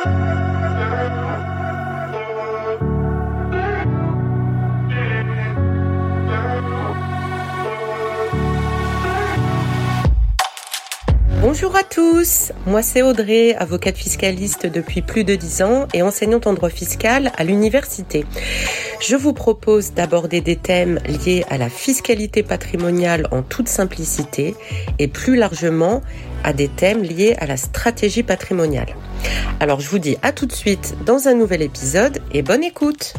Oh. Bonjour à tous, moi c'est Audrey, avocate fiscaliste depuis plus de 10 ans et enseignante en droit fiscal à l'université. Je vous propose d'aborder des thèmes liés à la fiscalité patrimoniale en toute simplicité et plus largement à des thèmes liés à la stratégie patrimoniale. Alors je vous dis à tout de suite dans un nouvel épisode et bonne écoute.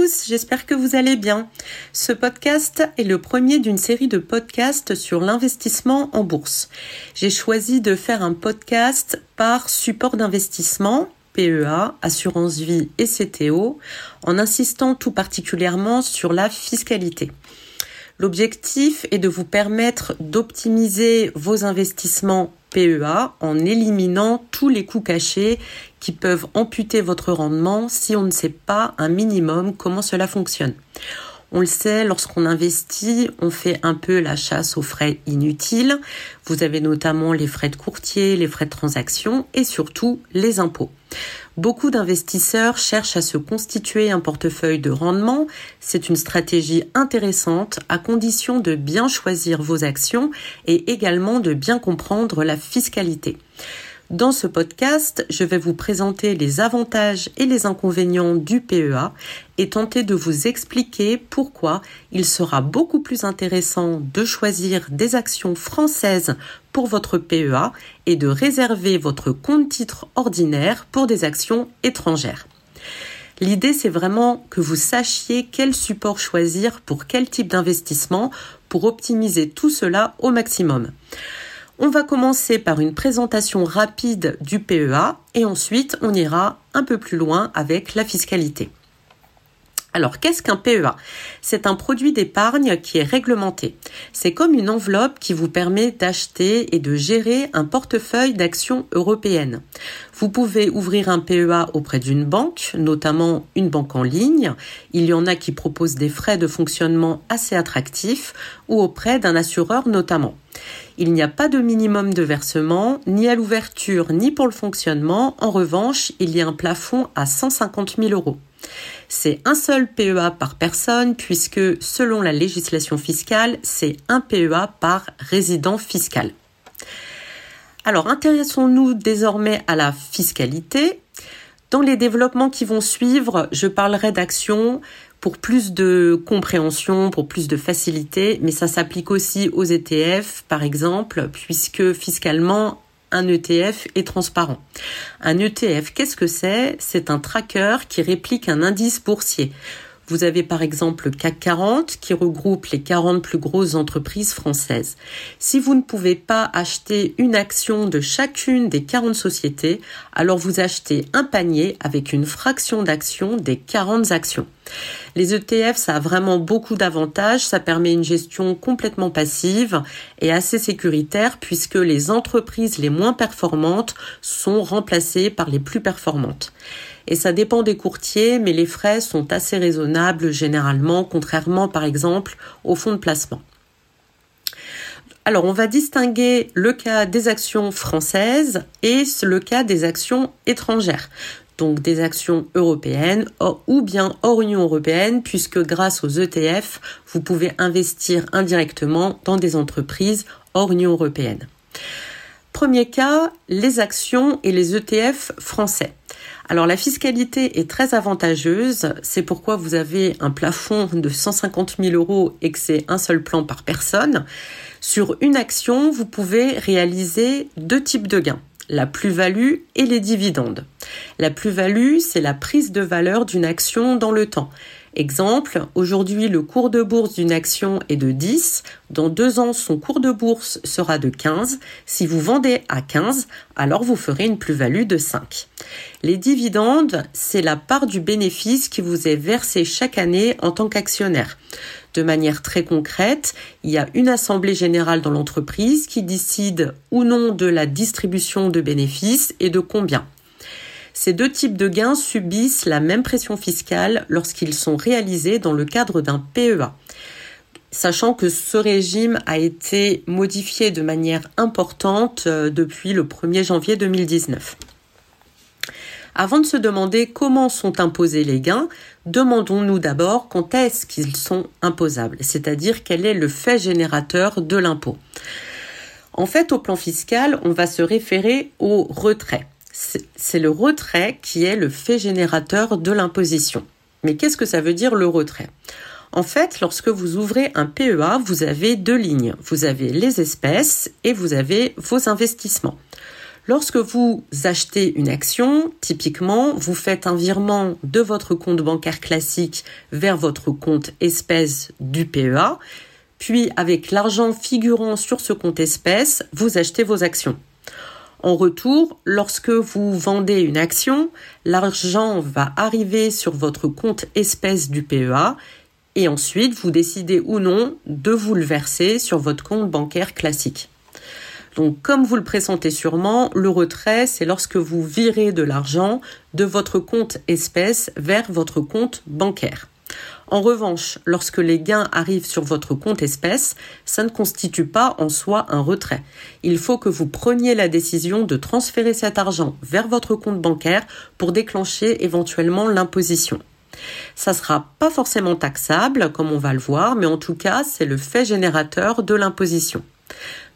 Tous, j'espère que vous allez bien. Ce podcast est le premier d'une série de podcasts sur l'investissement en bourse. J'ai choisi de faire un podcast par support d'investissement, PEA, assurance vie et CTO, en insistant tout particulièrement sur la fiscalité. L'objectif est de vous permettre d'optimiser vos investissements PEA en éliminant tous les coûts cachés qui peuvent amputer votre rendement si on ne sait pas un minimum comment cela fonctionne. On le sait, lorsqu'on investit, on fait un peu la chasse aux frais inutiles. Vous avez notamment les frais de courtier, les frais de transaction et surtout les impôts. Beaucoup d'investisseurs cherchent à se constituer un portefeuille de rendement. C'est une stratégie intéressante à condition de bien choisir vos actions et également de bien comprendre la fiscalité. Dans ce podcast, je vais vous présenter les avantages et les inconvénients du PEA et tenter de vous expliquer pourquoi il sera beaucoup plus intéressant de choisir des actions françaises pour votre PEA et de réserver votre compte titre ordinaire pour des actions étrangères. L'idée, c'est vraiment que vous sachiez quel support choisir pour quel type d'investissement pour optimiser tout cela au maximum. On va commencer par une présentation rapide du PEA et ensuite on ira un peu plus loin avec la fiscalité. Alors, qu'est-ce qu'un PEA C'est un produit d'épargne qui est réglementé. C'est comme une enveloppe qui vous permet d'acheter et de gérer un portefeuille d'actions européennes. Vous pouvez ouvrir un PEA auprès d'une banque, notamment une banque en ligne. Il y en a qui proposent des frais de fonctionnement assez attractifs ou auprès d'un assureur notamment. Il n'y a pas de minimum de versement, ni à l'ouverture, ni pour le fonctionnement. En revanche, il y a un plafond à 150 000 euros. C'est un seul PEA par personne puisque selon la législation fiscale, c'est un PEA par résident fiscal. Alors intéressons-nous désormais à la fiscalité. Dans les développements qui vont suivre, je parlerai d'actions pour plus de compréhension, pour plus de facilité, mais ça s'applique aussi aux ETF, par exemple, puisque fiscalement, un ETF est transparent. Un ETF, qu'est-ce que c'est? C'est un tracker qui réplique un indice boursier. Vous avez par exemple le CAC 40 qui regroupe les 40 plus grosses entreprises françaises. Si vous ne pouvez pas acheter une action de chacune des 40 sociétés, alors vous achetez un panier avec une fraction d'action des 40 actions. Les ETF, ça a vraiment beaucoup d'avantages. Ça permet une gestion complètement passive et assez sécuritaire puisque les entreprises les moins performantes sont remplacées par les plus performantes. Et ça dépend des courtiers, mais les frais sont assez raisonnables généralement, contrairement par exemple aux fonds de placement. Alors, on va distinguer le cas des actions françaises et le cas des actions étrangères donc des actions européennes ou bien hors Union européenne, puisque grâce aux ETF, vous pouvez investir indirectement dans des entreprises hors Union européenne. Premier cas, les actions et les ETF français. Alors la fiscalité est très avantageuse, c'est pourquoi vous avez un plafond de 150 000 euros et que c'est un seul plan par personne. Sur une action, vous pouvez réaliser deux types de gains la plus-value et les dividendes. La plus-value, c'est la prise de valeur d'une action dans le temps. Exemple, aujourd'hui le cours de bourse d'une action est de 10, dans deux ans son cours de bourse sera de 15, si vous vendez à 15, alors vous ferez une plus-value de 5. Les dividendes, c'est la part du bénéfice qui vous est versé chaque année en tant qu'actionnaire. De manière très concrète, il y a une assemblée générale dans l'entreprise qui décide ou non de la distribution de bénéfices et de combien. Ces deux types de gains subissent la même pression fiscale lorsqu'ils sont réalisés dans le cadre d'un PEA sachant que ce régime a été modifié de manière importante euh, depuis le 1er janvier 2019. Avant de se demander comment sont imposés les gains, demandons-nous d'abord quand est-ce qu'ils sont imposables, c'est-à-dire quel est le fait générateur de l'impôt. En fait, au plan fiscal, on va se référer au retrait. C'est le retrait qui est le fait générateur de l'imposition. Mais qu'est-ce que ça veut dire le retrait? En fait, lorsque vous ouvrez un PEA, vous avez deux lignes. Vous avez les espèces et vous avez vos investissements. Lorsque vous achetez une action, typiquement, vous faites un virement de votre compte bancaire classique vers votre compte espèce du PEA, puis avec l'argent figurant sur ce compte espèce, vous achetez vos actions. En retour, lorsque vous vendez une action, l'argent va arriver sur votre compte espèce du PEA et ensuite vous décidez ou non de vous le verser sur votre compte bancaire classique. Donc, comme vous le pressentez sûrement, le retrait, c'est lorsque vous virez de l'argent de votre compte espèce vers votre compte bancaire. En revanche, lorsque les gains arrivent sur votre compte espèce, ça ne constitue pas en soi un retrait. Il faut que vous preniez la décision de transférer cet argent vers votre compte bancaire pour déclencher éventuellement l'imposition. Ça sera pas forcément taxable, comme on va le voir, mais en tout cas, c'est le fait générateur de l'imposition.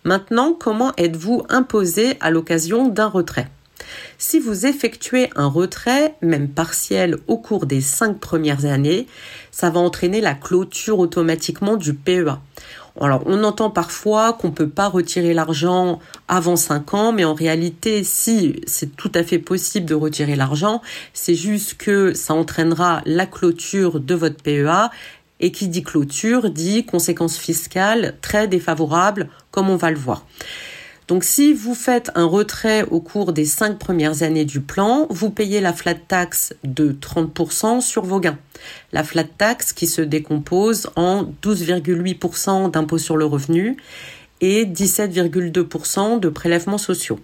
Maintenant, comment êtes-vous imposé à l'occasion d'un retrait? Si vous effectuez un retrait, même partiel, au cours des cinq premières années, ça va entraîner la clôture automatiquement du PEA. Alors, on entend parfois qu'on ne peut pas retirer l'argent avant 5 ans, mais en réalité, si c'est tout à fait possible de retirer l'argent, c'est juste que ça entraînera la clôture de votre PEA et qui dit clôture dit conséquences fiscales très défavorables, comme on va le voir. Donc si vous faites un retrait au cours des cinq premières années du plan, vous payez la flat tax de 30% sur vos gains. La flat tax qui se décompose en 12,8% d'impôt sur le revenu et 17,2% de prélèvements sociaux.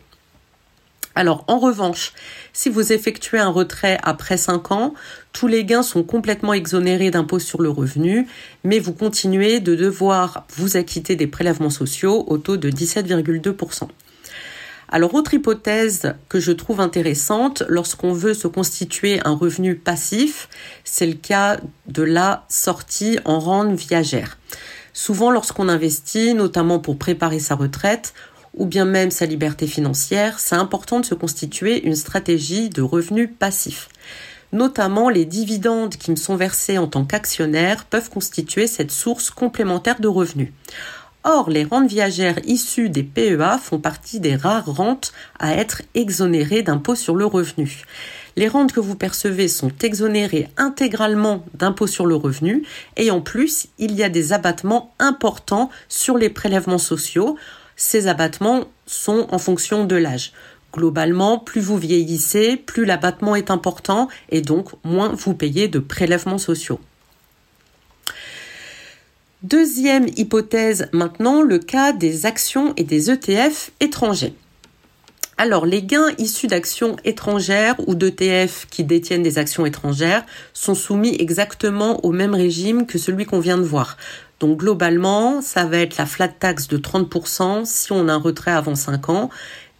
Alors en revanche, si vous effectuez un retrait après 5 ans, tous les gains sont complètement exonérés d'impôt sur le revenu, mais vous continuez de devoir vous acquitter des prélèvements sociaux au taux de 17,2%. Alors autre hypothèse que je trouve intéressante lorsqu'on veut se constituer un revenu passif, c'est le cas de la sortie en rente viagère. Souvent lorsqu'on investit, notamment pour préparer sa retraite, ou bien même sa liberté financière, c'est important de se constituer une stratégie de revenus passifs. Notamment, les dividendes qui me sont versés en tant qu'actionnaire peuvent constituer cette source complémentaire de revenus. Or, les rentes viagères issues des PEA font partie des rares rentes à être exonérées d'impôt sur le revenu. Les rentes que vous percevez sont exonérées intégralement d'impôt sur le revenu et en plus, il y a des abattements importants sur les prélèvements sociaux ces abattements sont en fonction de l'âge. Globalement, plus vous vieillissez, plus l'abattement est important et donc moins vous payez de prélèvements sociaux. Deuxième hypothèse maintenant, le cas des actions et des ETF étrangers. Alors, les gains issus d'actions étrangères ou d'ETF qui détiennent des actions étrangères sont soumis exactement au même régime que celui qu'on vient de voir. Donc globalement, ça va être la flat tax de 30% si on a un retrait avant 5 ans,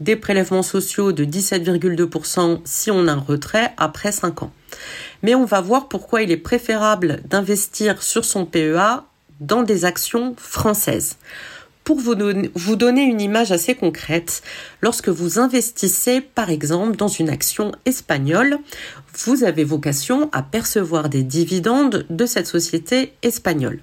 des prélèvements sociaux de 17,2% si on a un retrait après 5 ans. Mais on va voir pourquoi il est préférable d'investir sur son PEA dans des actions françaises. Pour vous donner, une image assez concrète, lorsque vous investissez par exemple dans une action espagnole, vous avez vocation à percevoir des dividendes de cette société espagnole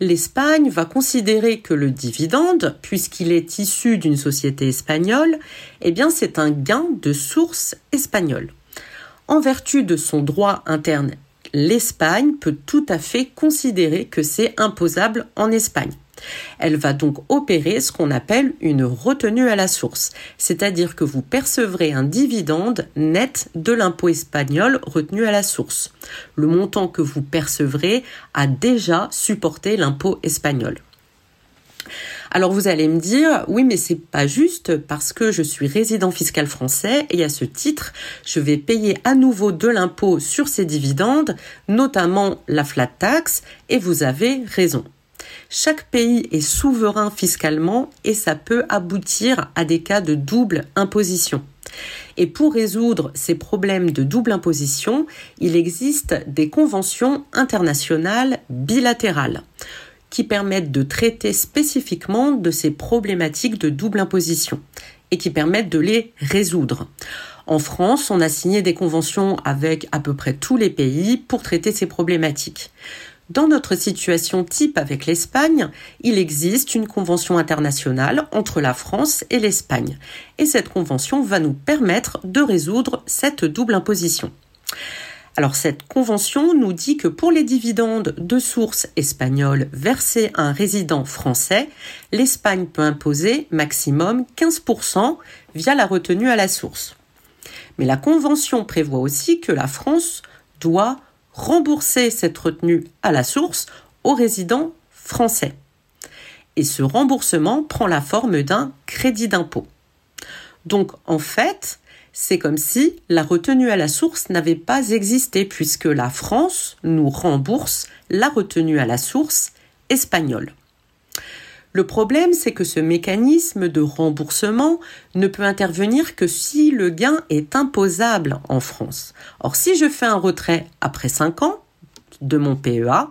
l'Espagne va considérer que le dividende, puisqu'il est issu d'une société espagnole, eh bien c'est un gain de source espagnole. En vertu de son droit interne, l'Espagne peut tout à fait considérer que c'est imposable en Espagne. Elle va donc opérer ce qu'on appelle une retenue à la source, c'est-à-dire que vous percevrez un dividende net de l'impôt espagnol retenu à la source. Le montant que vous percevrez a déjà supporté l'impôt espagnol. Alors vous allez me dire, oui, mais c'est pas juste parce que je suis résident fiscal français et à ce titre, je vais payer à nouveau de l'impôt sur ces dividendes, notamment la flat tax, et vous avez raison. Chaque pays est souverain fiscalement et ça peut aboutir à des cas de double imposition. Et pour résoudre ces problèmes de double imposition, il existe des conventions internationales bilatérales qui permettent de traiter spécifiquement de ces problématiques de double imposition et qui permettent de les résoudre. En France, on a signé des conventions avec à peu près tous les pays pour traiter ces problématiques. Dans notre situation type avec l'Espagne, il existe une convention internationale entre la France et l'Espagne. Et cette convention va nous permettre de résoudre cette double imposition. Alors cette convention nous dit que pour les dividendes de source espagnole versés à un résident français, l'Espagne peut imposer maximum 15% via la retenue à la source. Mais la convention prévoit aussi que la France doit rembourser cette retenue à la source aux résidents français. Et ce remboursement prend la forme d'un crédit d'impôt. Donc en fait, c'est comme si la retenue à la source n'avait pas existé puisque la France nous rembourse la retenue à la source espagnole. Le problème, c'est que ce mécanisme de remboursement ne peut intervenir que si le gain est imposable en France. Or, si je fais un retrait après 5 ans de mon PEA,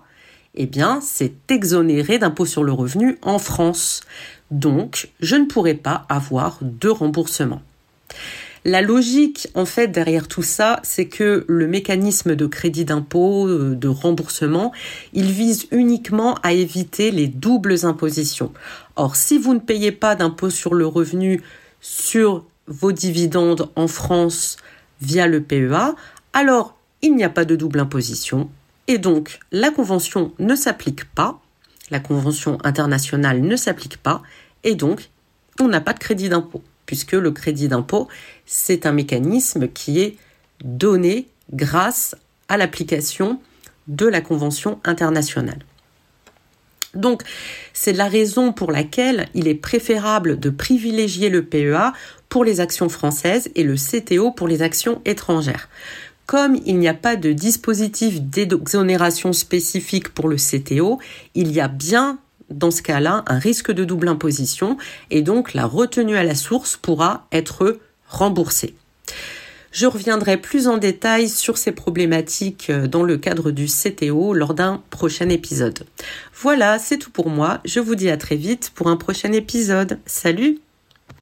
eh bien, c'est exonéré d'impôt sur le revenu en France. Donc, je ne pourrai pas avoir de remboursement. La logique, en fait, derrière tout ça, c'est que le mécanisme de crédit d'impôt, euh, de remboursement, il vise uniquement à éviter les doubles impositions. Or, si vous ne payez pas d'impôt sur le revenu sur vos dividendes en France via le PEA, alors il n'y a pas de double imposition et donc la convention ne s'applique pas, la convention internationale ne s'applique pas et donc on n'a pas de crédit d'impôt puisque le crédit d'impôt, c'est un mécanisme qui est donné grâce à l'application de la Convention internationale. Donc, c'est la raison pour laquelle il est préférable de privilégier le PEA pour les actions françaises et le CTO pour les actions étrangères. Comme il n'y a pas de dispositif d'exonération spécifique pour le CTO, il y a bien dans ce cas-là un risque de double imposition et donc la retenue à la source pourra être remboursée. Je reviendrai plus en détail sur ces problématiques euh, dans le cadre du CTO lors d'un prochain épisode. Voilà, c'est tout pour moi. Je vous dis à très vite pour un prochain épisode. Salut